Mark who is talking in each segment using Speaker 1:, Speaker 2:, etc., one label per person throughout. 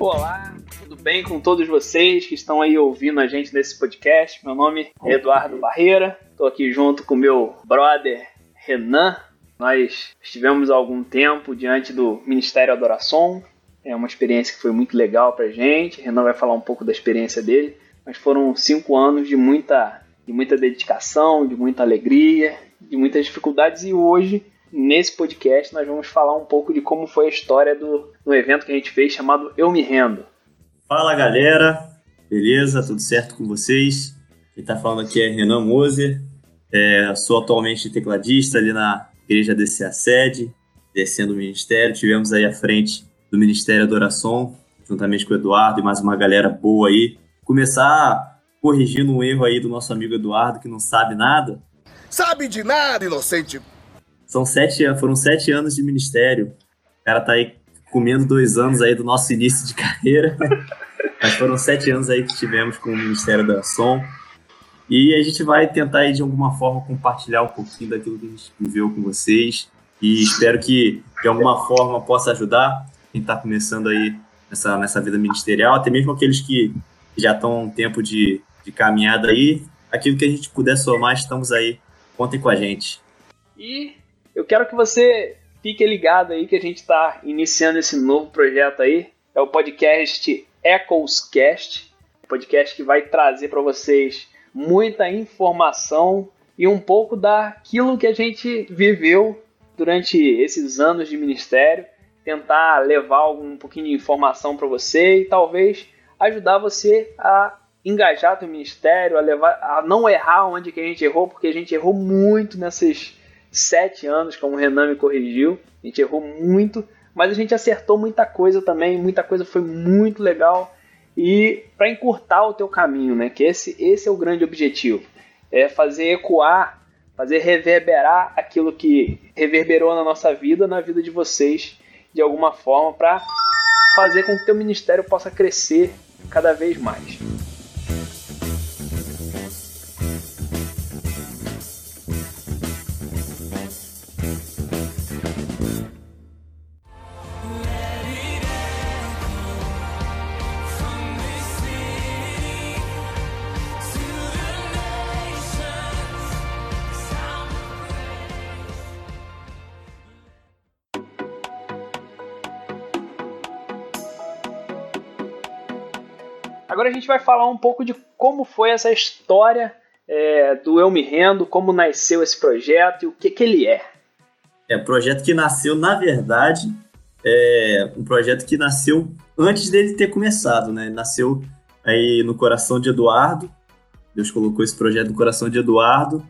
Speaker 1: Olá, tudo bem com todos vocês que estão aí ouvindo a gente nesse podcast? Meu nome é Eduardo Barreira, estou aqui junto com meu brother Renan. Nós estivemos há algum tempo diante do Ministério Adoração, é uma experiência que foi muito legal pra gente. Renan vai falar um pouco da experiência dele, mas foram cinco anos de muita, de muita dedicação, de muita alegria, de muitas dificuldades e hoje Nesse podcast, nós vamos falar um pouco de como foi a história do, do evento que a gente fez chamado Eu Me Rendo.
Speaker 2: Fala galera, beleza? Tudo certo com vocês? Quem está falando aqui é Renan Moser, é, sou atualmente tecladista ali na Igreja DCA Sede, descendo o ministério. Tivemos aí à frente do Ministério Adoração, juntamente com o Eduardo e mais uma galera boa aí. Começar corrigindo um erro aí do nosso amigo Eduardo, que não sabe nada.
Speaker 3: Sabe de nada, inocente
Speaker 2: são sete, foram sete anos de ministério. O cara tá aí comendo dois anos aí do nosso início de carreira. Mas foram sete anos aí que tivemos com o Ministério da Som. E a gente vai tentar aí, de alguma forma, compartilhar um pouquinho daquilo que a gente viveu com vocês. E espero que, de alguma forma, possa ajudar quem está começando aí nessa, nessa vida ministerial, até mesmo aqueles que já estão um tempo de, de caminhada aí. Aquilo que a gente puder somar, estamos aí. Contem com a gente.
Speaker 1: E eu quero que você fique ligado aí que a gente está iniciando esse novo projeto aí. É o podcast Echoescast, podcast que vai trazer para vocês muita informação e um pouco daquilo que a gente viveu durante esses anos de ministério, tentar levar um pouquinho de informação para você e talvez ajudar você a engajar no ministério, a levar a não errar onde que a gente errou, porque a gente errou muito nessas sete anos, como o Renan me corrigiu. A gente errou muito, mas a gente acertou muita coisa também, muita coisa foi muito legal. E para encurtar o teu caminho, né? Que esse, esse é o grande objetivo. É fazer ecoar, fazer reverberar aquilo que reverberou na nossa vida, na vida de vocês, de alguma forma, para fazer com que o teu ministério possa crescer cada vez mais. Agora a gente vai falar um pouco de como foi essa história é, do Eu Me Rendo, como nasceu esse projeto e o que, que ele é.
Speaker 2: É um projeto que nasceu, na verdade, é um projeto que nasceu antes dele ter começado, né? Nasceu aí no coração de Eduardo. Deus colocou esse projeto no coração de Eduardo.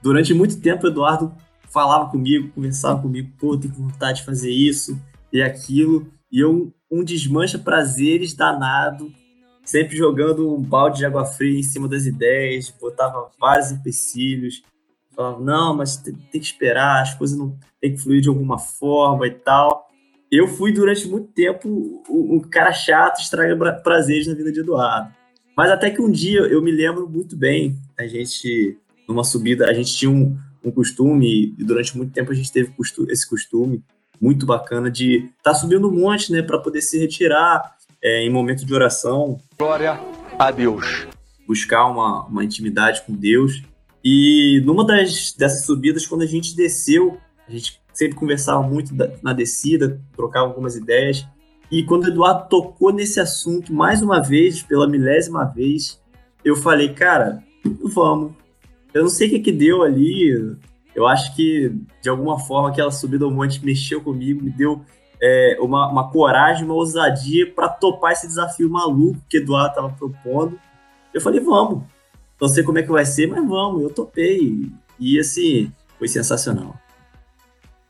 Speaker 2: Durante muito tempo, Eduardo falava comigo, conversava comigo, pô, tenho vontade de fazer isso e aquilo. E eu, um desmancha prazeres danado, sempre jogando um balde de água fria em cima das ideias, botava vários empecilhos, falava, não, mas tem, tem que esperar, as coisas não tem que fluir de alguma forma e tal. Eu fui durante muito tempo um cara chato, estraga prazeres na vida de Eduardo. Mas até que um dia eu me lembro muito bem, a gente, numa subida, a gente tinha um, um costume, e durante muito tempo a gente teve esse costume muito bacana de estar tá subindo um monte, né, para poder se retirar é, em momento de oração.
Speaker 3: Glória a Deus.
Speaker 2: Buscar uma, uma intimidade com Deus. E numa das, dessas subidas, quando a gente desceu, a gente sempre conversava muito na descida, trocava algumas ideias. E quando o Eduardo tocou nesse assunto mais uma vez, pela milésima vez, eu falei, cara, vamos. Eu não sei o que, que deu ali. Eu acho que, de alguma forma, aquela subida ao monte mexeu comigo, me deu é, uma, uma, coragem, uma ousadia para topar esse desafio maluco que Eduardo estava propondo. Eu falei, vamos. Não sei como é que vai ser, mas vamos. Eu topei. E assim, foi sensacional.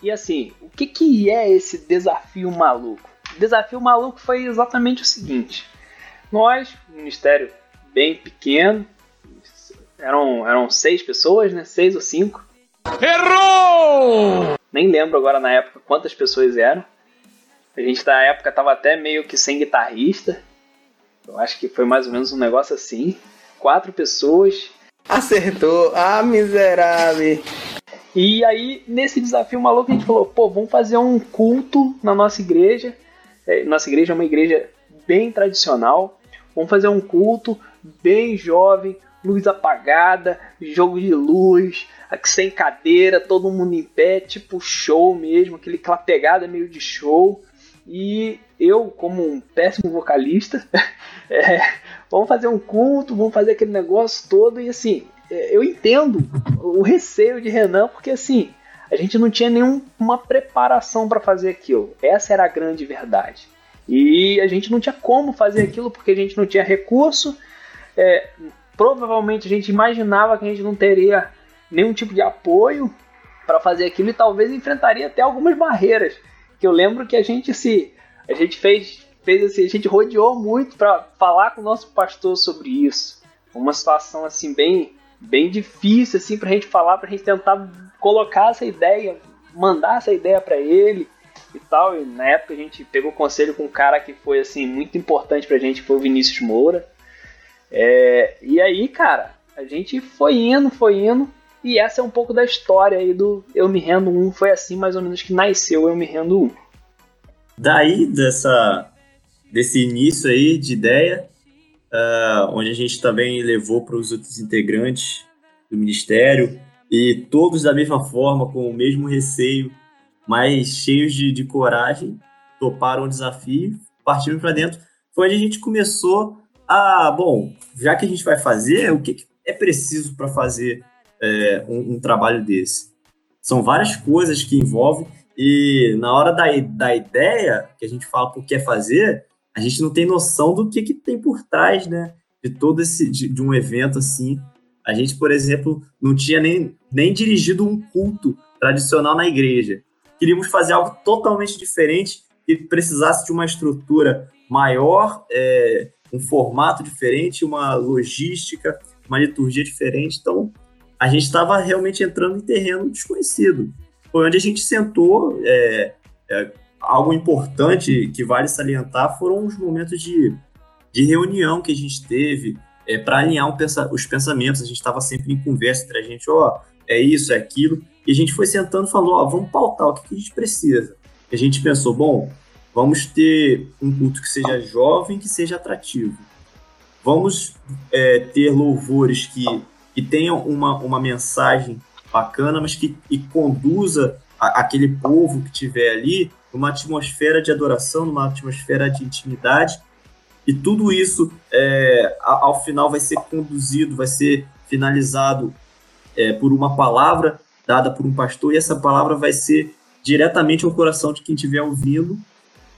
Speaker 1: E assim, o que, que é esse desafio maluco? O desafio maluco foi exatamente o seguinte: nós, um ministério bem pequeno, eram, eram seis pessoas, né? Seis ou cinco.
Speaker 3: Errou!
Speaker 1: Nem lembro agora na época quantas pessoas eram. A gente na época tava até meio que sem guitarrista. Eu acho que foi mais ou menos um negócio assim. Quatro pessoas.
Speaker 3: Acertou, ah, miserável.
Speaker 1: E aí, nesse desafio maluco, a gente falou: pô, vamos fazer um culto na nossa igreja. É, nossa igreja é uma igreja bem tradicional. Vamos fazer um culto bem jovem, luz apagada, jogo de luz, sem cadeira, todo mundo em pé, tipo show mesmo, aquele, pegada meio de show. E eu, como um péssimo vocalista, é, vamos fazer um culto, vamos fazer aquele negócio todo. E assim, é, eu entendo o receio de Renan, porque assim, a gente não tinha nenhuma preparação para fazer aquilo. Essa era a grande verdade. E a gente não tinha como fazer aquilo porque a gente não tinha recurso. É, provavelmente a gente imaginava que a gente não teria nenhum tipo de apoio para fazer aquilo e talvez enfrentaria até algumas barreiras. Que eu lembro que a gente se a gente fez fez assim, a gente rodeou muito para falar com o nosso pastor sobre isso. Uma situação assim bem bem difícil assim pra gente falar, pra gente tentar colocar essa ideia, mandar essa ideia para ele e tal. E na época a gente pegou conselho com um cara que foi assim muito importante pra gente, que foi o Vinícius Moura. É, e aí, cara, a gente foi indo, foi indo. E essa é um pouco da história aí do Eu Me Rendo 1. Foi assim mais ou menos que nasceu Eu Me Rendo 1.
Speaker 2: Daí, dessa, desse início aí de ideia, uh, onde a gente também levou para os outros integrantes do Ministério, e todos da mesma forma, com o mesmo receio, mas cheios de, de coragem, toparam o desafio, partiram para dentro. Foi onde a gente começou a, bom, já que a gente vai fazer, o que é preciso para fazer é, um, um, trabalho desse? São várias coisas que envolvem, e na hora da, da ideia, que a gente fala por que fazer, a gente não tem noção do que, que tem por trás, né? De todo esse, de, de um evento assim. A gente, por exemplo, não tinha nem, nem dirigido um culto tradicional na igreja. Queríamos fazer algo totalmente diferente que precisasse de uma estrutura maior, é, um formato diferente, uma logística, uma liturgia diferente. Então, a gente estava realmente entrando em terreno desconhecido. Foi onde a gente sentou. É, é, algo importante que vale salientar foram os momentos de, de reunião que a gente teve é, para alinhar pensa, os pensamentos. A gente estava sempre em conversa entre a gente, ó, oh, é isso, é aquilo. E a gente foi sentando e falou, ó, oh, vamos pautar o que, que a gente precisa. E a gente pensou, bom, vamos ter um culto que seja jovem, que seja atrativo. Vamos é, ter louvores que, que tenham uma, uma mensagem bacana, mas que e conduza a, aquele povo que tiver ali numa atmosfera de adoração, numa atmosfera de intimidade. E tudo isso, é, ao final, vai ser conduzido, vai ser finalizado é, por uma palavra dada por um pastor, e essa palavra vai ser diretamente ao coração de quem estiver ouvindo,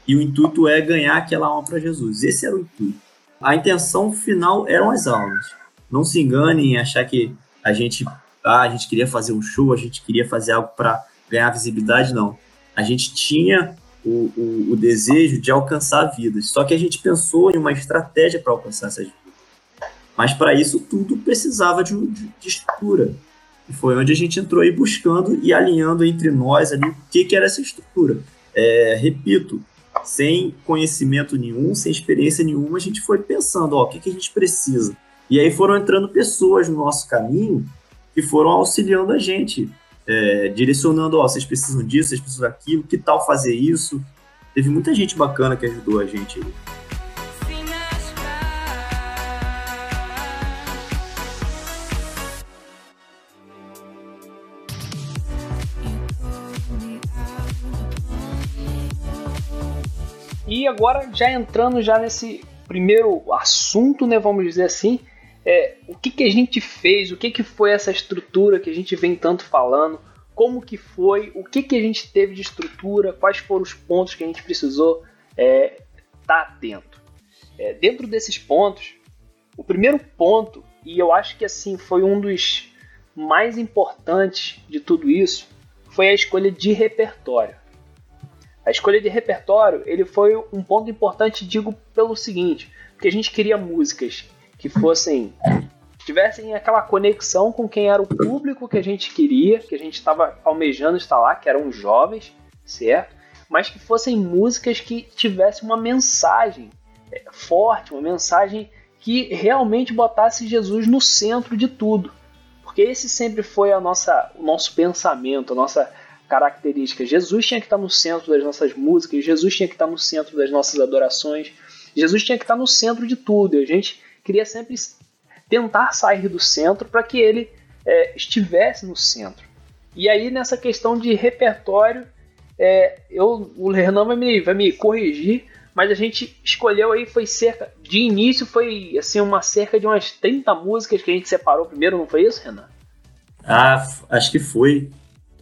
Speaker 2: e o intuito é ganhar aquela alma para Jesus. Esse era o intuito. A intenção final eram as almas. Não se enganem em achar que a gente, ah, a gente queria fazer um show, a gente queria fazer algo para ganhar visibilidade, não a gente tinha o, o, o, desejo de alcançar vidas. Só que a gente pensou em uma estratégia para alcançar essas vidas. Mas para isso tudo precisava de, de, de, estrutura. E foi onde a gente entrou aí buscando e alinhando entre nós ali o que, que era essa estrutura. É, repito, sem conhecimento nenhum, sem experiência nenhuma, a gente foi pensando, ó, o que, que a gente precisa. E aí foram entrando pessoas no nosso caminho que foram auxiliando a gente é, direcionando, ó, vocês precisam disso, vocês precisam daquilo, que tal fazer isso? Teve muita gente bacana que ajudou a gente aí.
Speaker 1: E agora já entrando já nesse primeiro assunto, né, vamos dizer assim, é, o que, que a gente fez, o que, que foi essa estrutura que a gente vem tanto falando, como que foi, o que, que a gente teve de estrutura, quais foram os pontos que a gente precisou estar é, tá atento. É, dentro desses pontos, o primeiro ponto, e eu acho que assim foi um dos mais importantes de tudo isso, foi a escolha de repertório. A escolha de repertório ele foi um ponto importante, digo pelo seguinte, porque a gente queria músicas que fossem tivessem aquela conexão com quem era o público que a gente queria, que a gente estava almejando estar lá, que eram os jovens, certo? Mas que fossem músicas que tivessem uma mensagem é, forte, uma mensagem que realmente botasse Jesus no centro de tudo. Porque esse sempre foi a nossa, o nosso pensamento, a nossa característica. Jesus tinha que estar no centro das nossas músicas, Jesus tinha que estar no centro das nossas adorações, Jesus tinha que estar no centro de tudo. E a gente queria sempre tentar sair do centro para que ele é, estivesse no centro. E aí, nessa questão de repertório, é, eu, o Renan vai me, vai me corrigir, mas a gente escolheu aí, foi cerca, de início foi assim, uma cerca de umas 30 músicas que a gente separou primeiro, não foi isso, Renan?
Speaker 2: Ah, acho que foi.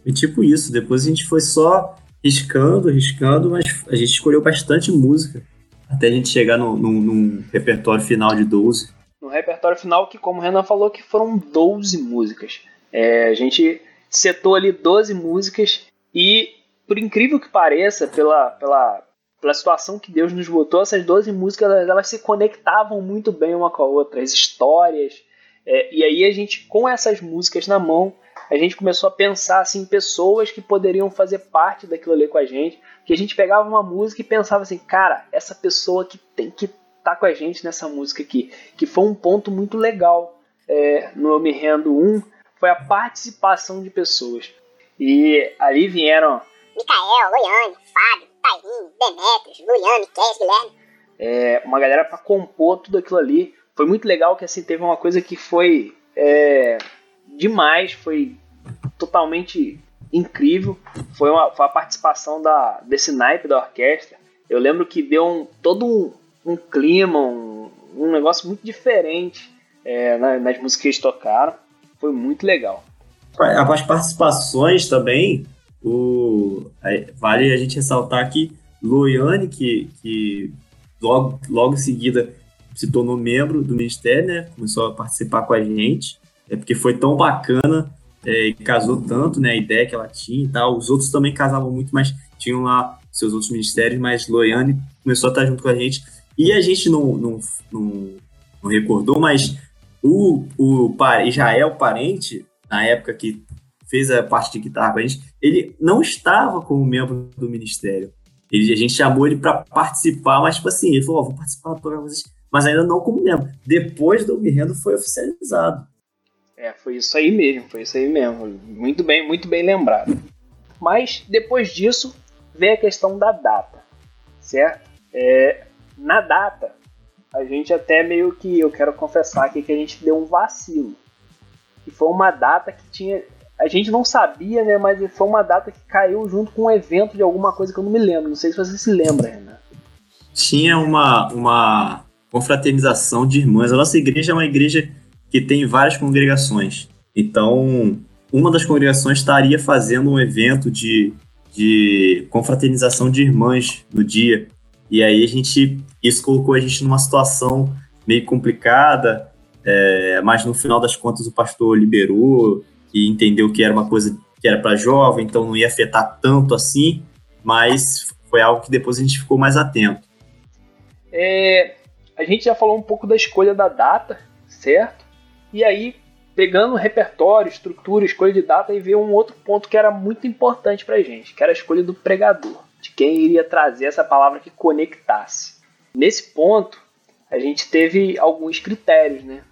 Speaker 2: E tipo isso, depois a gente foi só riscando, riscando, mas a gente escolheu bastante música até a gente chegar no, no, num repertório final de 12.
Speaker 1: No repertório final, que como o Renan falou, que foram 12 músicas. É, a gente setou ali 12 músicas e, por incrível que pareça, pela, pela, pela situação que Deus nos botou, essas 12 músicas elas, se conectavam muito bem uma com a outra, as histórias. É, e aí a gente, com essas músicas na mão, a gente começou a pensar assim, pessoas que poderiam fazer parte daquilo ali com a gente. Que a gente pegava uma música e pensava assim, cara, essa pessoa que tem que estar tá com a gente nessa música aqui. Que foi um ponto muito legal é, no Eu Me Rendo 1, foi a participação de pessoas. E ali vieram
Speaker 4: Micael, Loiane, Fábio, Tairinho, Demetrios, Luiane, Kes, Guilherme.
Speaker 1: É, uma galera para compor tudo aquilo ali. Foi muito legal que assim teve uma coisa que foi é, demais, foi totalmente incrível. Foi, uma, foi a participação da, desse naipe da orquestra. Eu lembro que deu um, todo um, um clima, um, um negócio muito diferente é, nas músicas que eles tocaram. Foi muito legal.
Speaker 2: As participações também, o, vale a gente ressaltar que Loiane, que, que logo, logo em seguida se tornou membro do Ministério, né? Começou a participar com a gente, é porque foi tão bacana é, casou tanto, né? A ideia que ela tinha e tal. Os outros também casavam muito, mas tinham lá seus outros ministérios, mas Loiane começou a estar junto com a gente. E a gente não, não, não, não recordou, mas o, o Israel Parente, na época que fez a parte de guitarra com a gente, ele não estava como membro do ministério. Ele, a gente chamou ele para participar, mas tipo assim, ele falou, oh, vou participar do programa, mas ainda não como membro. Depois do Me Rendo foi oficializado.
Speaker 1: É, foi isso aí mesmo, foi isso aí mesmo. Muito bem, muito bem lembrado. Mas depois disso vem a questão da data, certo? É, na data, a gente até meio que, eu quero confessar aqui que a gente deu um vacilo. Que foi uma data que tinha. A gente não sabia, né? Mas foi uma data que caiu junto com um evento de alguma coisa que eu não me lembro. Não sei se você se lembra, Renan.
Speaker 2: Tinha uma, uma confraternização de irmãs. A nossa igreja é uma igreja que tem várias congregações. Então, uma das congregações estaria fazendo um evento de, de confraternização de irmãs no dia. E aí a gente, isso colocou a gente numa situação meio complicada, é, mas no final das contas o pastor liberou e entendeu que era uma coisa que era para jovem, então não ia afetar tanto assim, mas foi algo que depois a gente ficou mais atento.
Speaker 1: É, a gente já falou um pouco da escolha da data, certo? E aí, pegando repertório, estrutura, escolha de data, e veio um outro ponto que era muito importante para gente, que era a escolha do pregador de quem iria trazer essa palavra que conectasse. Nesse ponto, a gente teve alguns critérios, né?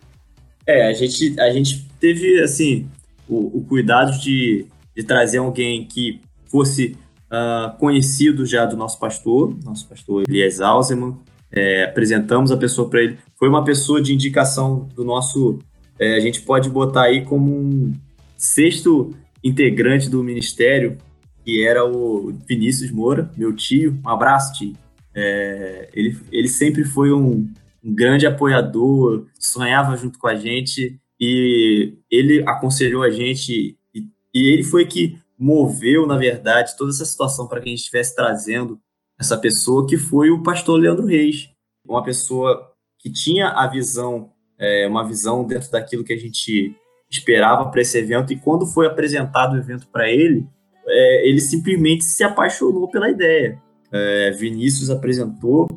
Speaker 2: É, a gente, a gente teve, assim, o, o cuidado de, de trazer alguém que fosse uh, conhecido já do nosso pastor, nosso pastor Elias Alzeman, é, apresentamos a pessoa para ele. Foi uma pessoa de indicação do nosso. É, a gente pode botar aí como um sexto integrante do ministério, que era o Vinícius Moura, meu tio. Um abraço, tio. É, ele, ele sempre foi um, um grande apoiador, sonhava junto com a gente e ele aconselhou a gente e, e ele foi que moveu, na verdade, toda essa situação para que a gente estivesse trazendo essa pessoa que foi o pastor Leandro Reis, uma pessoa que tinha a visão, é, uma visão dentro daquilo que a gente esperava para esse evento e quando foi apresentado o evento para ele, é, ele simplesmente se apaixonou pela ideia. É, Vinícius apresentou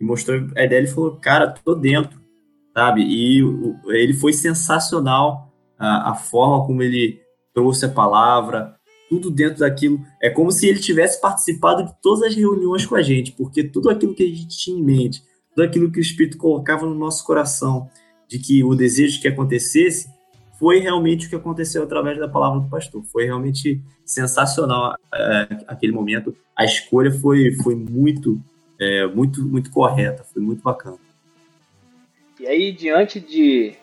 Speaker 2: e mostrou a ideia, ele falou, cara, tô dentro, sabe? E o, ele foi sensacional a, a, forma como ele trouxe a palavra, tudo dentro daquilo. É como se ele tivesse participado de todas as reuniões com a gente, porque tudo aquilo que a gente tinha em mente, tudo aquilo que o Espírito colocava no nosso coração, de que o desejo que acontecesse, foi realmente o que aconteceu através da palavra do pastor. Foi realmente sensacional é, aquele momento. A escolha foi, foi muito é, muito, muito correta, foi muito bacana.
Speaker 1: E aí, diante de,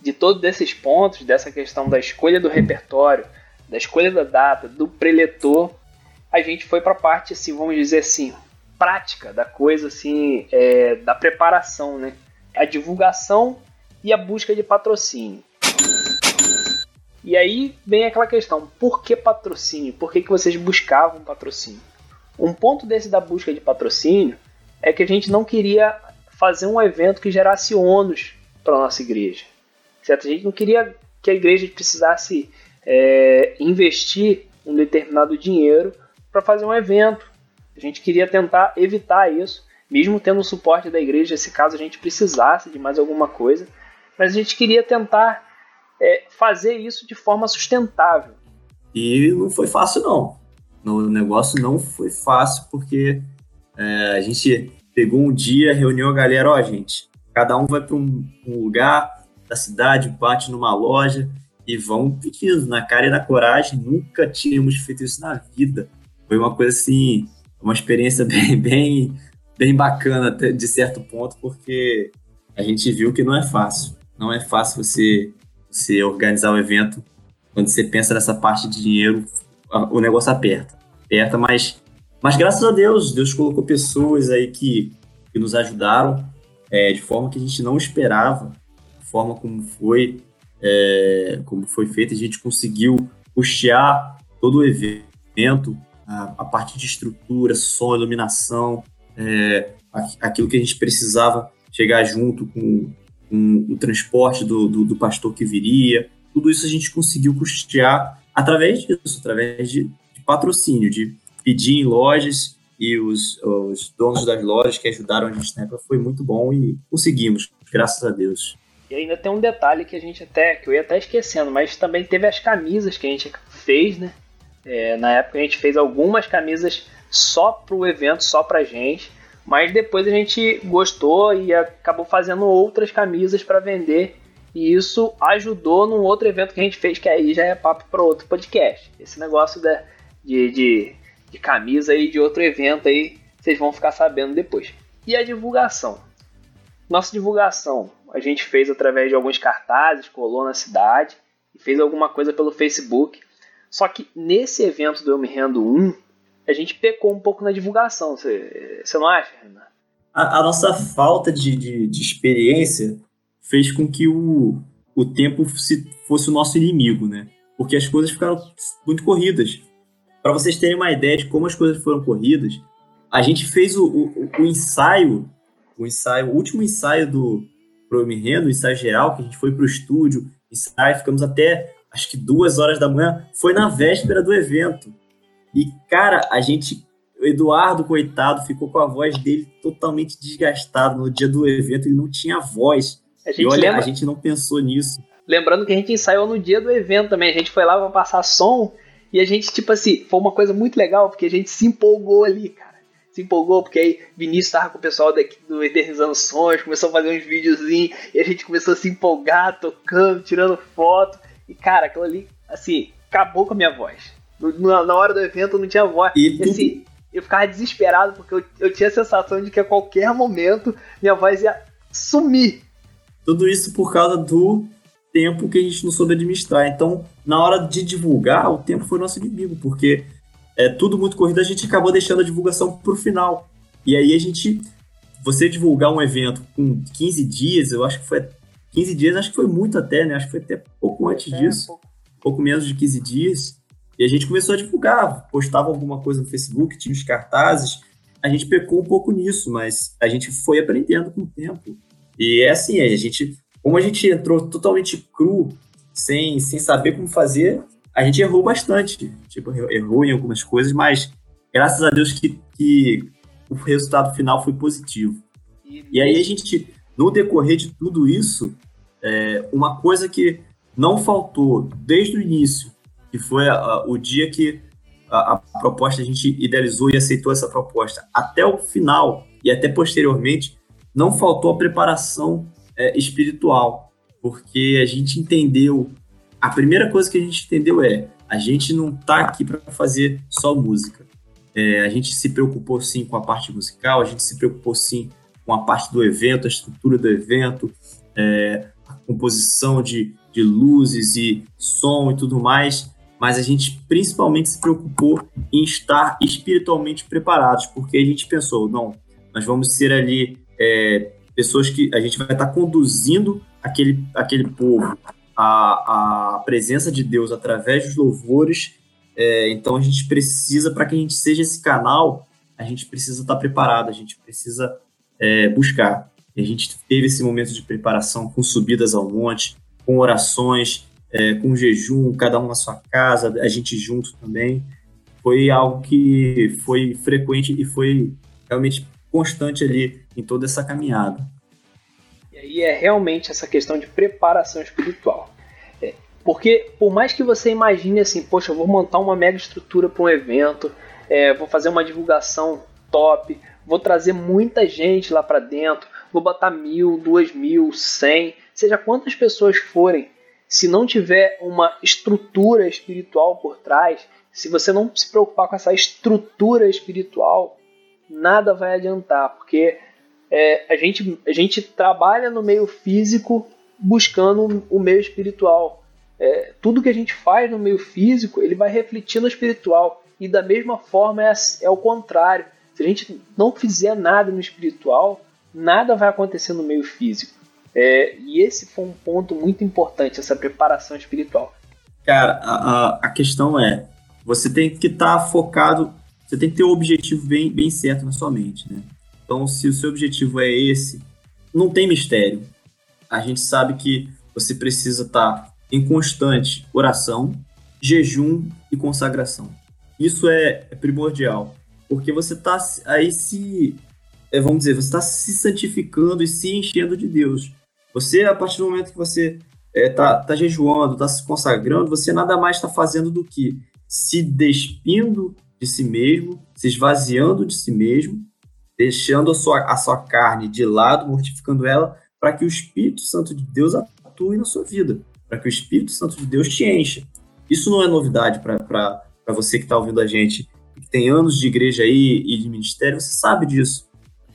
Speaker 1: de todos esses pontos, dessa questão da escolha do repertório, da escolha da data, do preletor, a gente foi para a parte, assim, vamos dizer assim, prática da coisa, assim, é, da preparação, né? A divulgação e a busca de patrocínio. E aí vem aquela questão, por que patrocínio? Por que, que vocês buscavam patrocínio? Um ponto desse da busca de patrocínio é que a gente não queria fazer um evento que gerasse ônus para a nossa igreja. Certo? A gente não queria que a igreja precisasse é, investir um determinado dinheiro para fazer um evento. A gente queria tentar evitar isso, mesmo tendo o suporte da igreja, se caso a gente precisasse de mais alguma coisa, mas a gente queria tentar é, fazer isso de forma sustentável.
Speaker 2: E não foi fácil, não. O negócio não foi fácil, porque é, a gente pegou um dia, reuniu a galera, ó, gente, cada um vai para um, um, lugar da cidade, bate numa loja e vão pedindo na cara e na coragem. Nunca tínhamos feito isso na vida. Foi uma coisa assim, uma experiência bem, bem, bem bacana de certo ponto, porque a gente viu que não é fácil. Não é fácil você, você organizar o evento quando você pensa nessa parte de dinheiro, o negócio aperta. Aperta, mas, mas graças a Deus, Deus colocou pessoas aí que, que nos ajudaram é, de forma que a gente não esperava, de forma como foi, é, como foi feito, a gente conseguiu custear todo o evento, a, a parte de estrutura, som, iluminação, é, aquilo que a gente precisava chegar junto com, com o transporte do, do, do, pastor que viria. Tudo isso a gente conseguiu custear através disso, através de, de patrocínio, de pedir em lojas e os, os, donos das lojas que ajudaram a gente na época foi muito bom e conseguimos, graças a Deus.
Speaker 1: E ainda tem um detalhe que a gente até, que eu ia até esquecendo, mas também teve as camisas que a gente fez, né? É, na época a gente fez algumas camisas só pro evento, só pra gente, mas depois a gente gostou e acabou fazendo outras camisas para vender. E isso ajudou num outro evento que a gente fez, que aí já é papo para outro podcast. Esse negócio de, de, de, camisa aí de outro evento aí, vocês vão ficar sabendo depois. E a divulgação. Nossa divulgação a gente fez através de alguns cartazes, colou na cidade e fez alguma coisa pelo Facebook. Só que nesse evento do Eu Me Rendo 1, a gente pecou um pouco na divulgação. Você, você não acha, Renan?
Speaker 2: A, a, nossa falta de, de, de, experiência fez com que o, o tempo se, fosse o nosso inimigo, né? Porque as coisas ficaram muito corridas. Para vocês terem uma ideia de como as coisas foram corridas, a gente fez o, o, o ensaio, o ensaio, o último ensaio do Pro Rendo, o ensaio geral, que a gente foi para o estúdio, ensaio, ficamos até acho que duas horas da manhã, foi na véspera do evento. E, cara, a gente. O Eduardo, coitado, ficou com a voz dele totalmente desgastada. No dia do evento, ele não tinha voz. e olha, lembra... a gente não pensou nisso.
Speaker 1: Lembrando que a gente ensaiou no dia do evento também. A gente foi lá pra passar som. E a gente, tipo assim, foi uma coisa muito legal, porque a gente se empolgou ali, cara. Se empolgou, porque aí Vinícius tava com o pessoal daqui do Eternizando Sons, começou a fazer uns videozinhos, e a gente começou a se empolgar, tocando, tirando foto. E, cara, aquilo ali, assim, acabou com a minha voz. Na, na hora do evento eu não tinha voz. E, e assim, eu ficava desesperado porque eu, eu tinha a sensação de que a qualquer momento minha voz ia sumir.
Speaker 2: Tudo isso por causa do tempo que a gente não soube administrar. Então, na hora de divulgar, o tempo foi nosso inimigo, porque é tudo muito corrido, a gente acabou deixando a divulgação para o final. E aí a gente, você divulgar um evento com 15 dias, eu acho que foi 15 dias, acho que foi muito até, né? Acho que foi até pouco antes é, disso, pouco. pouco menos de 15 dias. E a gente começou a divulgar, postava alguma coisa no Facebook, tinha os cartazes. A gente pecou um pouco nisso, mas a gente foi aprendendo com o tempo. E é assim, a gente, como a gente entrou totalmente cru, sem, sem saber como fazer, a gente errou bastante. Tipo, errou em algumas coisas, mas graças a Deus que, que o resultado final foi positivo. E aí a gente, no decorrer de tudo isso, é, uma coisa que não faltou desde o início que foi a, o dia que a, a, proposta a gente idealizou e aceitou essa proposta, até o final e até posteriormente, não faltou a preparação é, espiritual, porque a gente entendeu. A primeira coisa que a gente entendeu é: a gente não está aqui para fazer só música. É, a gente se preocupou sim com a parte musical, a gente se preocupou sim com a parte do evento, a estrutura do evento, é, a composição de, de luzes e som e tudo mais, mas a gente principalmente se preocupou em estar espiritualmente preparados, porque a gente pensou, não, nós vamos ser ali é, pessoas que a gente vai estar conduzindo aquele, aquele povo à, à presença de Deus através dos louvores. É, então a gente precisa, para que a gente seja esse canal, a gente precisa estar preparado, a gente precisa é, buscar. E a gente teve esse momento de preparação com subidas ao monte, com orações, é, com jejum, cada um na sua casa, a gente junto também. Foi algo que foi frequente e foi realmente constante ali em toda essa caminhada.
Speaker 1: E aí é realmente essa questão de preparação espiritual. É, porque por mais que você imagine assim, poxa, eu vou montar uma mega estrutura para um evento, é, vou fazer uma divulgação top, vou trazer muita gente lá para dentro, vou botar mil, duas mil, cem, seja quantas pessoas forem, se não tiver uma estrutura espiritual por trás, se você não se preocupar com essa estrutura espiritual, nada vai adiantar, porque é, a, gente, a gente trabalha no meio físico buscando o meio espiritual. É, tudo que a gente faz no meio físico, ele vai refletir no espiritual. E da mesma forma é, é o contrário. Se a gente não fizer nada no espiritual, nada vai acontecer no meio físico. É, e esse foi um ponto muito importante, essa preparação espiritual.
Speaker 2: Cara, a, a questão é, você tem que estar tá focado você tem que ter o um objetivo bem, bem certo na sua mente, né? Então, se o seu objetivo é esse, não tem mistério. A gente sabe que você precisa estar em constante oração, jejum e consagração. Isso é, é primordial, porque você está aí se, é, vamos dizer, você está se santificando e se enchendo de Deus. Você, a partir do momento que você está é, tá, tá jejuando, está se consagrando, você nada mais está fazendo do que se despindo de si mesmo, se esvaziando de si mesmo, deixando a sua, a sua carne de lado, mortificando ela, para que o Espírito Santo de Deus atue na sua vida, para que o Espírito Santo de Deus te encha. Isso não é novidade para você que está ouvindo a gente, que tem anos de igreja aí e de ministério, você sabe disso.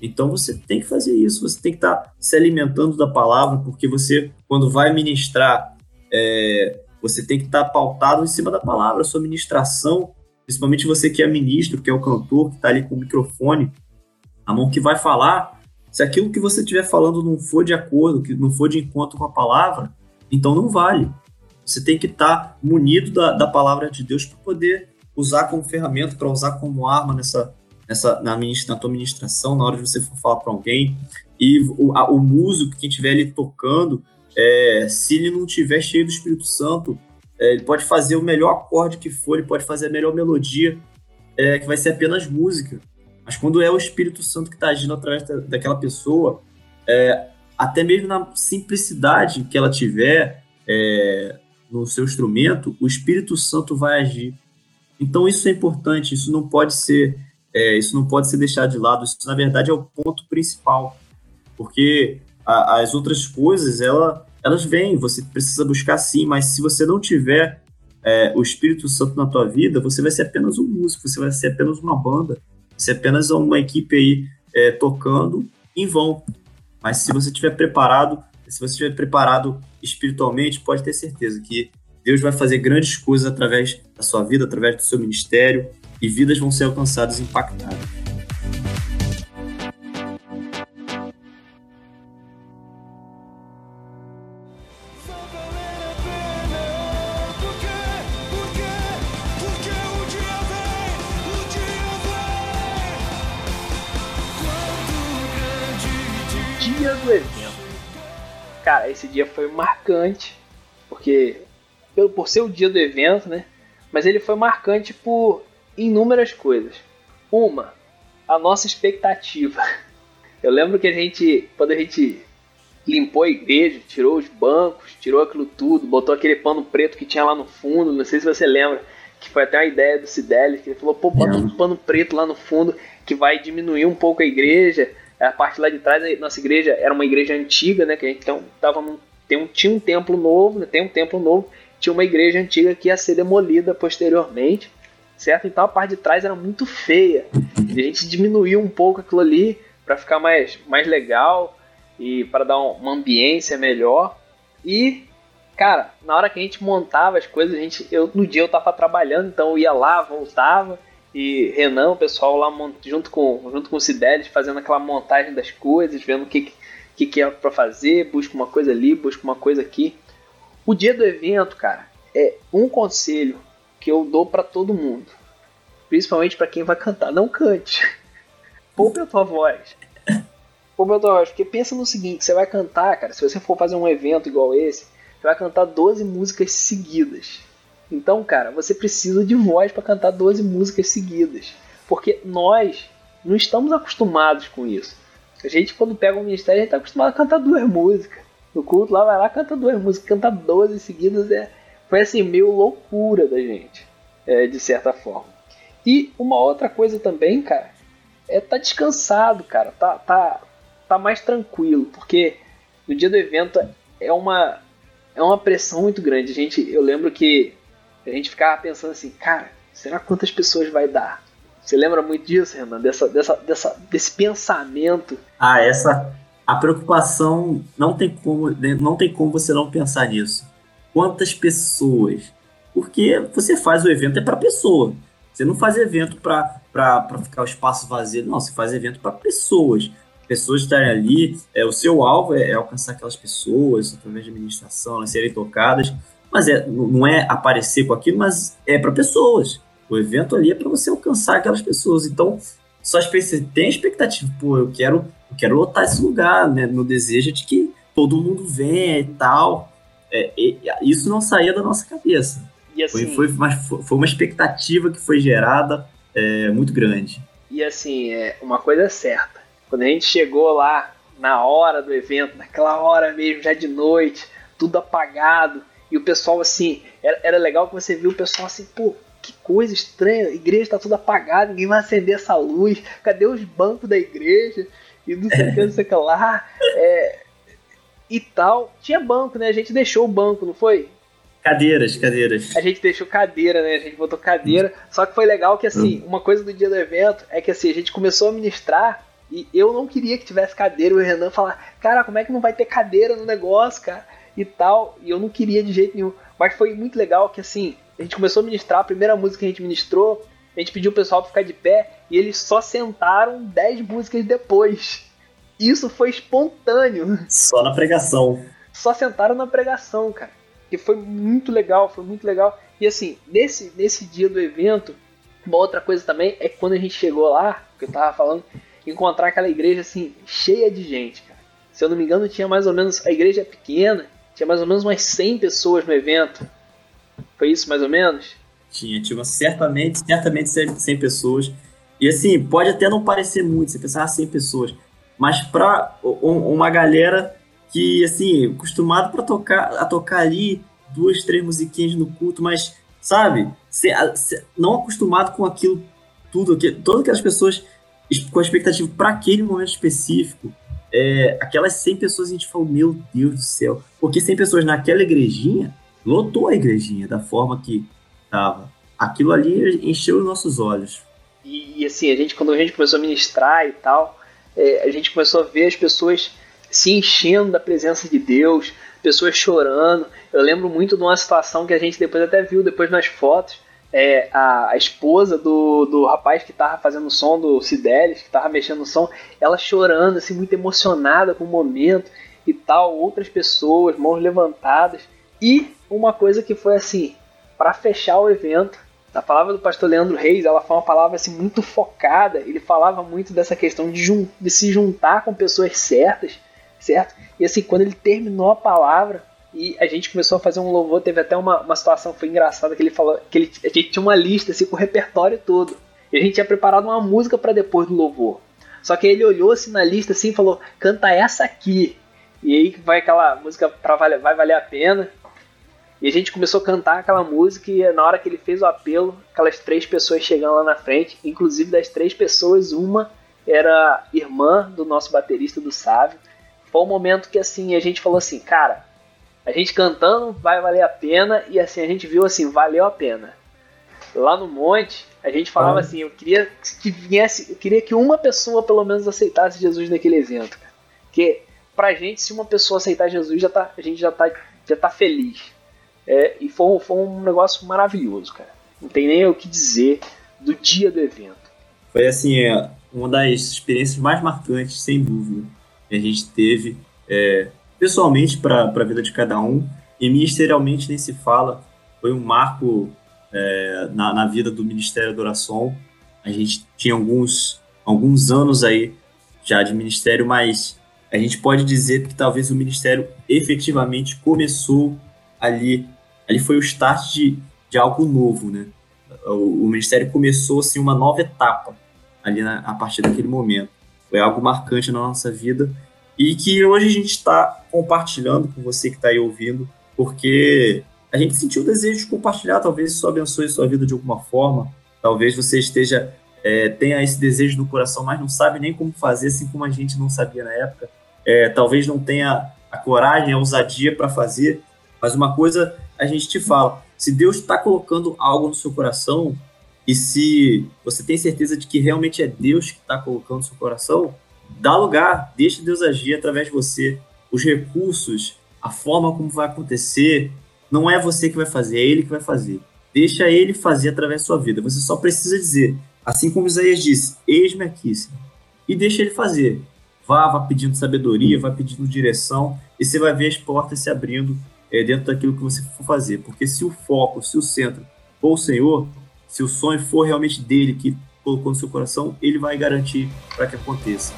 Speaker 2: Então você tem que fazer isso, você tem que estar tá se alimentando da palavra, porque você, quando vai ministrar, é, você tem que estar tá pautado em cima da palavra, a sua ministração principalmente você que é ministro, que é o cantor, que está ali com o microfone, a mão que vai falar, se aquilo que você estiver falando não for de acordo, que não for de encontro com a palavra, então não vale. Você tem que estar tá munido da, da palavra de Deus para poder usar como ferramenta, para usar como arma nessa, nessa na, na tua ministração, na hora de você for falar para alguém. E o, a, o músico, quem estiver ali tocando, é, se ele não estiver cheio do Espírito Santo, é, ele pode fazer o melhor acorde que for, ele pode fazer a melhor melodia, é, que vai ser apenas música. Mas quando é o Espírito Santo que está agindo através da, daquela pessoa, é, até mesmo na simplicidade que ela tiver é, no seu instrumento, o Espírito Santo vai agir. Então isso é importante, isso não pode ser, é, isso não pode ser deixado de lado. Isso na verdade é o ponto principal, porque a, as outras coisas ela elas vêm, você precisa buscar sim, mas se você não tiver é, o Espírito Santo na tua vida, você vai ser apenas um músico, você vai ser apenas uma banda, você é apenas uma equipe aí é, tocando em vão. Mas se você estiver preparado, se você estiver preparado espiritualmente, pode ter certeza que Deus vai fazer grandes coisas através da sua vida, através do seu ministério, e vidas vão ser alcançadas e impactadas.
Speaker 1: cara, esse dia foi marcante, porque por ser o dia do evento, né? Mas ele foi marcante por inúmeras coisas. Uma, a nossa expectativa. Eu lembro que a gente, quando a gente limpou a igreja, tirou os bancos, tirou aquilo tudo, botou aquele pano preto que tinha lá no fundo, não sei se você lembra, que foi até uma ideia do Cidelis, que ele falou, pô, bota um pano preto lá no fundo que vai diminuir um pouco a igreja. A parte lá de trás, a nossa igreja era uma igreja antiga, né? Que a gente então, tava num, tem um, tinha um templo novo, né, tem um templo novo, tinha uma igreja antiga que ia ser demolida posteriormente. Certo? Então a parte de trás era muito feia. E a gente diminuiu um pouco aquilo ali para ficar mais, mais legal e para dar uma ambiência melhor. E, cara, na hora que a gente montava as coisas, a gente, eu, no dia eu tava trabalhando, então eu ia lá, voltava. E Renan, o pessoal lá junto com, junto com o Cidelis, fazendo aquela montagem das coisas, vendo o que, que, que é para fazer, busca uma coisa ali, busca uma coisa aqui. O dia do evento, cara, é um conselho que eu dou para todo mundo, principalmente para quem vai cantar, não cante. Poupe a tua voz. Poupe a tua voz, porque pensa no seguinte, você vai cantar, cara, se você for fazer um evento igual esse, você vai cantar 12 músicas seguidas. Então, cara, você precisa de voz para cantar 12 músicas seguidas, porque nós não estamos acostumados com isso. A gente, quando pega um ministério, a gente está acostumado a cantar duas músicas. No culto lá, vai lá, canta duas músicas, canta 12 seguidas, é, foi assim, meio loucura da gente, é, de certa forma. E uma outra coisa também, cara, é tá descansado, cara, tá, tá, tá mais tranquilo, porque no dia do evento é uma, é uma pressão muito grande. A gente, eu lembro que a gente ficava pensando assim, cara, será quantas pessoas vai dar? Você lembra muito disso, Renan? Dessa, dessa, dessa, desse pensamento?
Speaker 2: Ah, essa a preocupação não tem como não tem como você não pensar nisso. Quantas pessoas? Porque você faz o evento é para pessoa. Você não faz evento para ficar o espaço vazio, não. Você faz evento para pessoas. Pessoas estarem ali. É, o seu alvo é, é alcançar aquelas pessoas através de administração, elas serem tocadas. Mas é, não é aparecer com aquilo, mas é para pessoas. O evento ali é para você alcançar aquelas pessoas. Então, só tem expectativa, pô, eu quero, eu quero lotar esse lugar, né? Meu desejo é de que todo mundo venha e tal. É, isso não saía da nossa cabeça. Assim, foi, foi, uma, foi uma expectativa que foi gerada é, muito grande.
Speaker 1: E assim, é, uma coisa é certa. Quando a gente chegou lá na hora do evento, naquela hora mesmo, já de noite, tudo apagado, e o pessoal assim, era, era legal que você viu o pessoal assim, pô, que coisa estranha, a igreja está toda apagada, ninguém vai acender essa luz, cadê os bancos da igreja? E não sei o que, não sei o que lá. É, e tal. Tinha banco, né? A gente deixou o banco, não foi?
Speaker 2: Cadeiras, cadeiras.
Speaker 1: A gente deixou cadeira, né? A gente botou cadeira. Só que foi legal que, assim, hum. uma coisa do dia do evento é que, assim, a gente começou a ministrar e eu não queria que tivesse cadeira. E o Renan falar, cara, como é que não vai ter cadeira no negócio, cara? E tal. E eu não queria de jeito nenhum. Mas foi muito legal que, assim, a gente começou a ministrar, a primeira música que a gente ministrou, a gente pediu o pessoal para ficar de pé e eles só sentaram 10 músicas depois. Isso foi espontâneo.
Speaker 2: Só na pregação.
Speaker 1: Só sentaram na pregação, cara. E foi muito legal, foi muito legal. E assim, nesse, nesse dia do evento, uma outra coisa também é que quando a gente chegou lá, que eu tava falando, encontrar aquela igreja assim, cheia de gente, cara. Se eu não me engano, tinha mais ou menos. A igreja é pequena, tinha mais ou menos umas 100 pessoas no evento. Foi isso mais ou menos?
Speaker 2: Tinha, tinha certamente, certamente 100 pessoas. E assim, pode até não parecer muito, você pensar ah, 100 pessoas, mas para uma galera que, assim, acostumado para tocar, a tocar ali duas, três musiquinhas no culto, mas, sabe, não acostumado com aquilo tudo, todas aquelas pessoas com a expectativa para aquele momento específico, é, aquelas 100 pessoas a gente falou, meu Deus do céu, porque 100 pessoas naquela igrejinha lotou a igrejinha da forma que estava. Aquilo ali encheu os nossos olhos.
Speaker 1: E, e, assim, a gente, quando a gente começou a ministrar e tal, é, a gente começou a ver as pessoas se enchendo da presença de Deus, pessoas chorando. Eu lembro muito de uma situação que a gente depois até viu depois nas fotos. É, a, a, esposa do, do rapaz que estava fazendo o som do Cidelis, que estava mexendo no som, ela chorando, assim, muito emocionada com o momento e tal, outras pessoas, mãos levantadas. E uma coisa que foi assim, para fechar o evento, a palavra do pastor Leandro Reis, ela foi uma palavra assim muito focada, ele falava muito dessa questão de, de se juntar com pessoas certas, certo? E assim, quando ele terminou a palavra, e a gente começou a fazer um louvor, teve até uma, uma situação foi engraçada, que ele falou que ele, a gente tinha uma lista assim, com o repertório todo. E a gente tinha preparado uma música para depois do louvor. Só que ele olhou assim na lista assim e falou: canta essa aqui. E aí vai aquela música valer, vai valer a pena. E a gente começou a cantar aquela música e na hora que ele fez o apelo, aquelas três pessoas chegando lá na frente, inclusive das três pessoas, uma era irmã do nosso baterista do Sávio. Foi um momento que assim a gente falou assim, cara, a gente cantando vai valer a pena e assim a gente viu assim, valeu a pena. lá no monte, a gente falava
Speaker 2: Ah.
Speaker 1: assim, eu queria que viesse, eu queria que uma pessoa pelo menos aceitasse Jesus naquele evento, cara. Porque pra gente, se uma pessoa aceitar Jesus, já tá, a gente já tá, já tá feliz. É, e foi, foi um negócio maravilhoso, cara. Não tem nem o que dizer do dia do evento.
Speaker 2: Foi assim, é, uma das experiências mais marcantes, sem dúvida, que a gente teve é, pessoalmente para a vida de cada um e ministerialmente nem se fala. Foi um marco é, na, na vida do Ministério da Oração. A gente tinha alguns, alguns anos aí já de ministério, mas a gente pode dizer que talvez o ministério efetivamente começou ali. Ali foi o start de, de algo novo, né? O, o ministério começou assim uma nova etapa ali na- a partir daquele momento. Foi algo marcante na nossa vida e que hoje a gente está compartilhando com você que está aí ouvindo, porque a gente sentiu o desejo de compartilhar, talvez isso abençoe sua vida de alguma forma, talvez você esteja é, tenha esse desejo no coração, mas não sabe nem como fazer, assim como a gente não sabia na época. É, talvez não tenha a coragem, a ousadia para fazer, mas uma coisa a gente te fala: se Deus está colocando algo no seu coração, e se você tem certeza de que realmente é Deus que está colocando no seu coração, dá lugar, deixa Deus agir através de você. Os recursos, a forma como vai acontecer, não é você que vai fazer, é Ele que vai fazer. Deixa Ele fazer através da sua vida. Você só precisa dizer, assim como Isaías disse, eis-me aqui. E deixa Ele fazer. Vá, vá pedindo sabedoria, vá pedindo direção, e você vai ver as portas se abrindo é, dentro daquilo que você for fazer. Porque se o foco, se o centro for o Senhor, se o sonho for realmente dele que colocou no seu coração, ele vai garantir para que aconteça.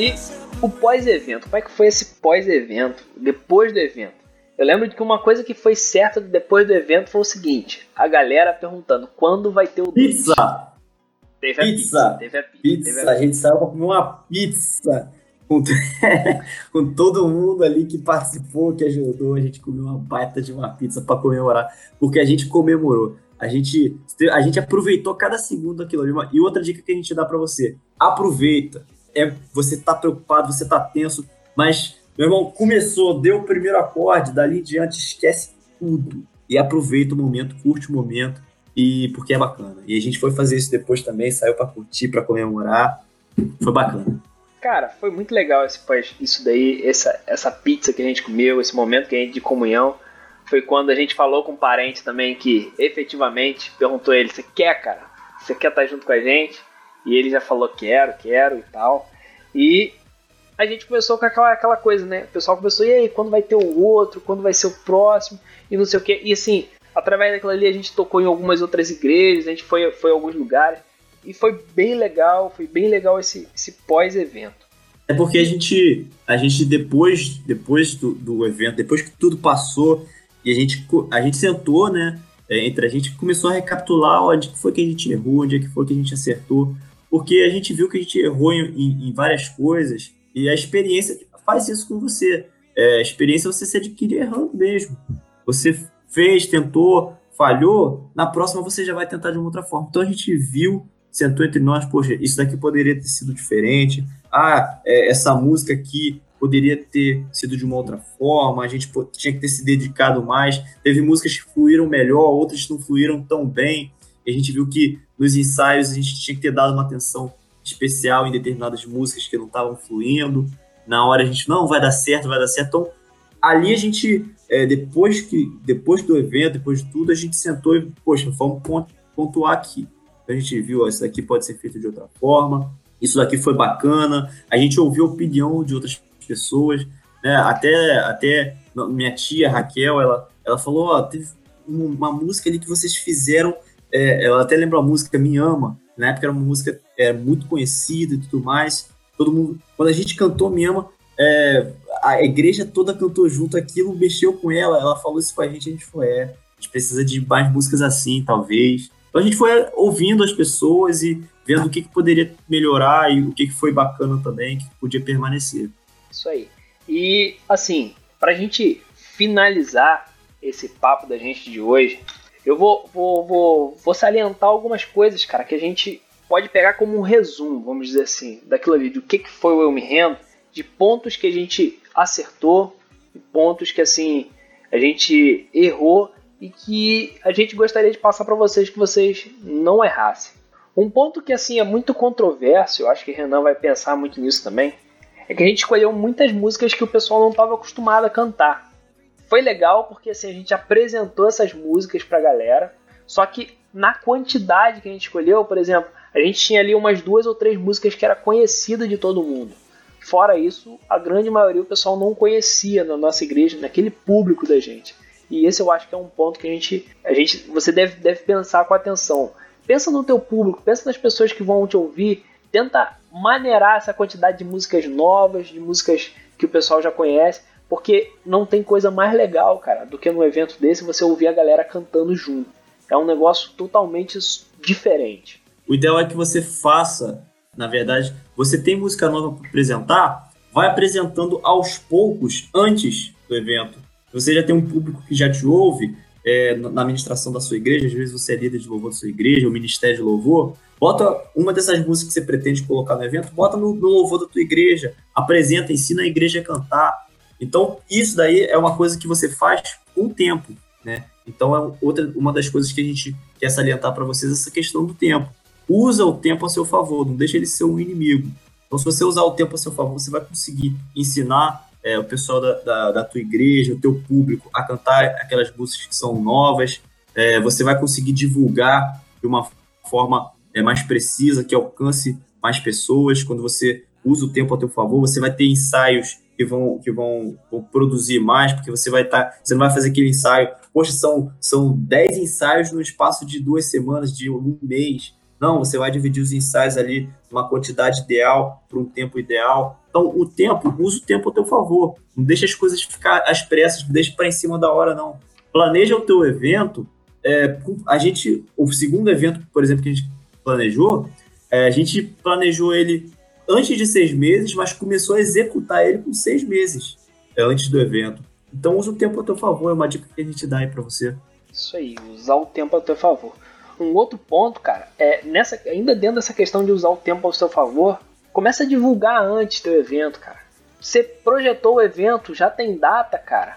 Speaker 1: E o pós-evento, como é que foi esse pós-evento, depois do evento? Eu lembro de que uma coisa que foi certa depois do evento foi o seguinte: a galera perguntando quando vai ter o dois.
Speaker 2: Pizza!
Speaker 1: Teve a
Speaker 2: Pizza!
Speaker 1: pizza, teve a pizza, teve
Speaker 2: Pizza!
Speaker 1: a
Speaker 2: A gente saiu para comer uma pizza com, com todo mundo ali que participou, que ajudou. A gente comeu uma baita de uma pizza para comemorar, porque a gente comemorou. A gente, a gente aproveitou cada segundo daquilo ali. E outra dica que a gente dá para você: aproveita. É, você tá preocupado, você tá tenso, mas, meu irmão, começou, deu o primeiro acorde, dali em diante esquece tudo. E aproveita o momento, curte o momento, e porque é bacana. E a gente foi fazer isso depois também, saiu para curtir, para comemorar. Foi bacana.
Speaker 1: Cara, foi muito legal esse, isso daí, essa, essa pizza que a gente comeu, esse momento que a gente de comunhão. Foi quando a gente falou com um parente também que efetivamente perguntou ele: Você quer, cara? Você quer estar junto com a gente? E ele já falou: Quero, quero e tal. E a gente começou com aquela, aquela coisa, né? O pessoal começou: E aí, quando vai ter o outro? Quando vai ser o próximo? E não sei o que. E assim, através daquilo ali a gente tocou em algumas outras igrejas, a gente foi, foi a alguns lugares. E foi bem legal, foi bem legal esse, esse pós-evento.
Speaker 2: É porque a gente, a gente depois, depois do, do evento, depois que tudo passou, e a gente, a gente sentou, né? é, Entre a gente começou a recapitular onde foi que a gente errou, onde é que foi que a gente acertou, porque a gente viu que a gente errou em, em- várias coisas, e a experiência faz isso com você. É, a experiência você se adquire errando mesmo. Você fez, tentou, falhou, na próxima você já vai tentar de uma outra forma. Então a gente viu, sentou entre nós, poxa, isso daqui poderia ter sido diferente, ah, é, essa música aqui poderia ter sido de uma outra forma, a gente tinha que ter se dedicado mais. Teve músicas que fluíram melhor, outras não fluíram tão bem. E a gente viu que nos ensaios a gente tinha que ter dado uma atenção especial em determinadas músicas que não estavam fluindo. Na hora a gente não vai dar certo, vai dar certo. Então, ali a gente, é, depois que depois do evento, depois de tudo, a gente sentou e, poxa, vamos pon- pontuar aqui. A gente viu, ó, isso daqui pode ser feito de outra forma, isso daqui foi bacana. A gente ouviu a opinião de outras pessoas, né? Até, até minha tia Raquel, ela, ela falou, ó, teve um- uma música ali que vocês fizeram, é, ela até lembra a música Me Ama, na época era uma música é, muito conhecida e tudo mais. Todo mundo, quando a gente cantou Me Ama, é, a igreja toda cantou junto, aquilo mexeu com ela, ela falou isso com a gente, a gente foi, é, a gente precisa de mais músicas assim, talvez. Então a gente foi ouvindo as pessoas e vendo o que, que poderia melhorar e o que, que foi bacana também, que podia permanecer.
Speaker 1: Isso aí. E assim, pra gente finalizar esse papo da gente de hoje, eu vou, vou, vou, vou salientar algumas coisas, cara, que a gente pode pegar como um resumo, vamos dizer assim, daquilo ali, do que, que foi o Eu Me Rendo, de pontos que a gente acertou, pontos que assim a gente errou e que a gente gostaria de passar para vocês que vocês não errassem. Um ponto que assim é muito controverso, eu acho que Renan vai pensar muito nisso também, é que a gente escolheu muitas músicas que o pessoal não estava acostumado a cantar. Foi legal porque assim a gente apresentou essas músicas para a galera, só que na quantidade que a gente escolheu, por exemplo, a gente tinha ali umas duas ou três músicas que era conhecida de todo mundo. Fora isso, a grande maioria o pessoal não conhecia na nossa igreja, naquele público da gente. E esse eu acho que é um ponto que a gente, a gente você deve, deve pensar com atenção. Pensa no teu público, pensa nas pessoas que vão te ouvir, tenta maneirar essa quantidade de músicas novas, de músicas que o pessoal já conhece, porque não tem coisa mais legal, cara, do que num evento desse você ouvir a galera cantando junto. É um negócio totalmente diferente.
Speaker 2: O ideal é que você faça, na verdade, você tem música nova para apresentar, vai apresentando aos poucos antes do evento. Você já tem um público que já te ouve é, na administração da sua igreja, às vezes você é líder de louvor da sua igreja, o ministério de louvor, bota uma dessas músicas que você pretende colocar no evento, bota no, no louvor da tua igreja, apresenta, ensina a igreja a cantar. Então, isso daí é uma coisa que você faz com o tempo, né? Então, é outra, uma das coisas que a gente quer salientar para vocês, essa questão do tempo usa o tempo a seu favor, não deixa ele ser um inimigo. Então, se você usar o tempo a seu favor, você vai conseguir ensinar é, o pessoal da, da, da, tua igreja, o teu público, a cantar aquelas músicas que são novas. É, você vai conseguir divulgar de uma forma é, mais precisa, que alcance mais pessoas. Quando você usa o tempo a teu favor, você vai ter ensaios que vão, que vão, vão produzir mais, porque você vai estar. Tá, você não vai fazer aquele ensaio. Poxa, são, são 10 ensaios no espaço de duas semanas, de um mês. Não, você vai dividir os ensaios ali uma quantidade ideal para um tempo ideal. Então, o tempo, usa o tempo a teu favor. Não deixa as coisas ficar às pressas, não deixa para em cima da hora, não. Planeja o teu evento. É, a gente, o segundo evento, por exemplo, que a gente planejou, é, a gente planejou ele antes de seis meses, mas começou a executar ele com seis meses é, antes do evento. Então, usa o tempo a teu favor. É uma dica que a gente dá aí para você.
Speaker 1: Isso aí, usar o tempo a teu favor um outro ponto, cara, é nessa, ainda dentro dessa questão de usar o tempo ao seu favor, começa a divulgar antes teu evento, cara. Você projetou o evento, já tem data, cara.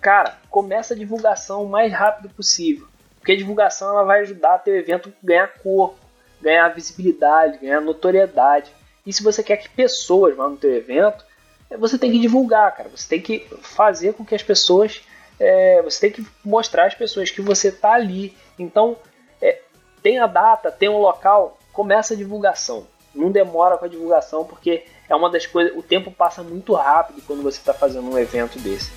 Speaker 1: Cara, começa a divulgação o mais rápido possível. Porque a divulgação ela vai ajudar teu evento a ganhar corpo, ganhar visibilidade, ganhar notoriedade. E se você quer que pessoas vão no teu evento, é, você tem que divulgar, cara. Você tem que fazer com que as pessoas. É, você tem que mostrar às pessoas que você tá ali. Então, tem a data, tem o local, começa a divulgação. Não demora com a divulgação, porque é uma das coisas. O tempo passa muito rápido quando você está fazendo um evento desse.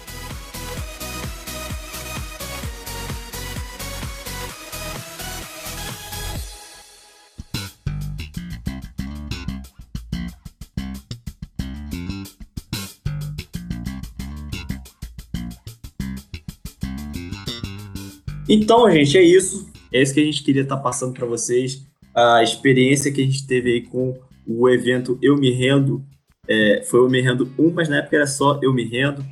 Speaker 2: Então, gente, é isso. É isso que a gente queria estar tá passando para vocês. A experiência que a gente teve aí com o evento Eu Me Rendo. É, foi Eu Me Rendo 1, mas na época era só Eu Me Rendo.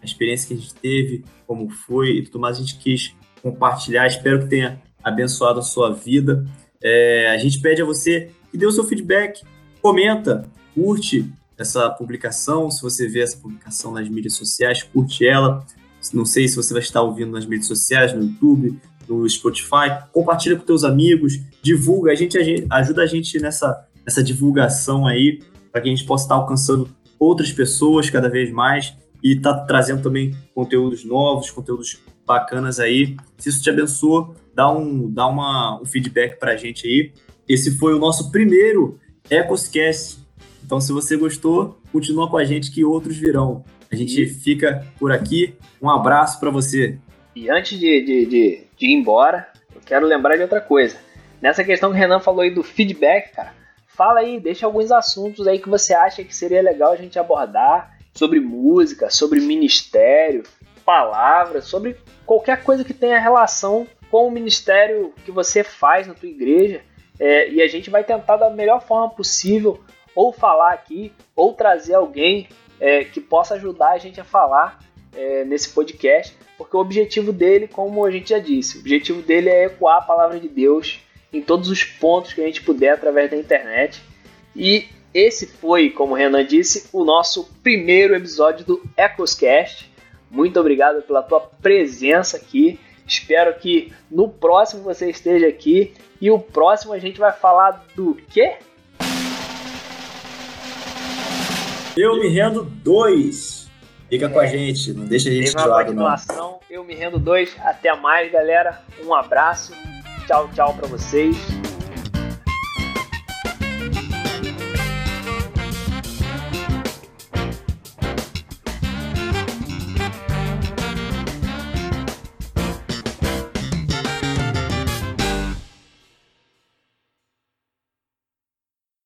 Speaker 2: A experiência que a gente teve, como foi e tudo mais, a gente quis compartilhar. Espero que tenha abençoado a sua vida. É, a gente pede a você que dê o seu feedback, comenta, curte essa publicação. Se você vê essa publicação nas mídias sociais, curte ela. Não sei se você vai estar ouvindo nas mídias sociais, no YouTube, no Spotify, compartilha com teus amigos, divulga, a gente, a gente ajuda a gente nessa, nessa divulgação aí, para que a gente possa estar alcançando outras pessoas cada vez mais e tá trazendo também conteúdos novos, conteúdos bacanas aí. Se isso te abençoa, dá um, dá uma, um feedback para a gente aí. Esse foi o nosso primeiro Ecoscast. Então, se você gostou, continua com a gente que outros virão. A gente fica por aqui. Um abraço para você.
Speaker 1: E antes de, de, de, de ir embora, eu quero lembrar de outra coisa. Nessa questão que o Renan falou aí do feedback, cara, fala aí, deixa alguns assuntos aí que você acha que seria legal a gente abordar sobre música, sobre ministério, palavras, sobre qualquer coisa que tenha relação com o ministério que você faz na tua igreja. É, e a gente vai tentar da melhor forma possível ou falar aqui ou trazer alguém é, que possa ajudar a gente a falar é, nesse podcast, porque o objetivo dele, como a gente já disse, o objetivo dele é ecoar a palavra de Deus em todos os pontos que a gente puder através da internet. E esse foi, como o Renan disse, o nosso primeiro episódio do Ecoscast. Muito obrigado pela tua presença aqui. Espero que no próximo você esteja aqui. E o próximo a gente vai falar do quê?
Speaker 2: Eu me rendo dois. Fica é. com a gente, não deixa a gente
Speaker 1: Teve de lado, não. Eu me rendo dois. Até mais, galera. Um abraço. Tchau, tchau para vocês.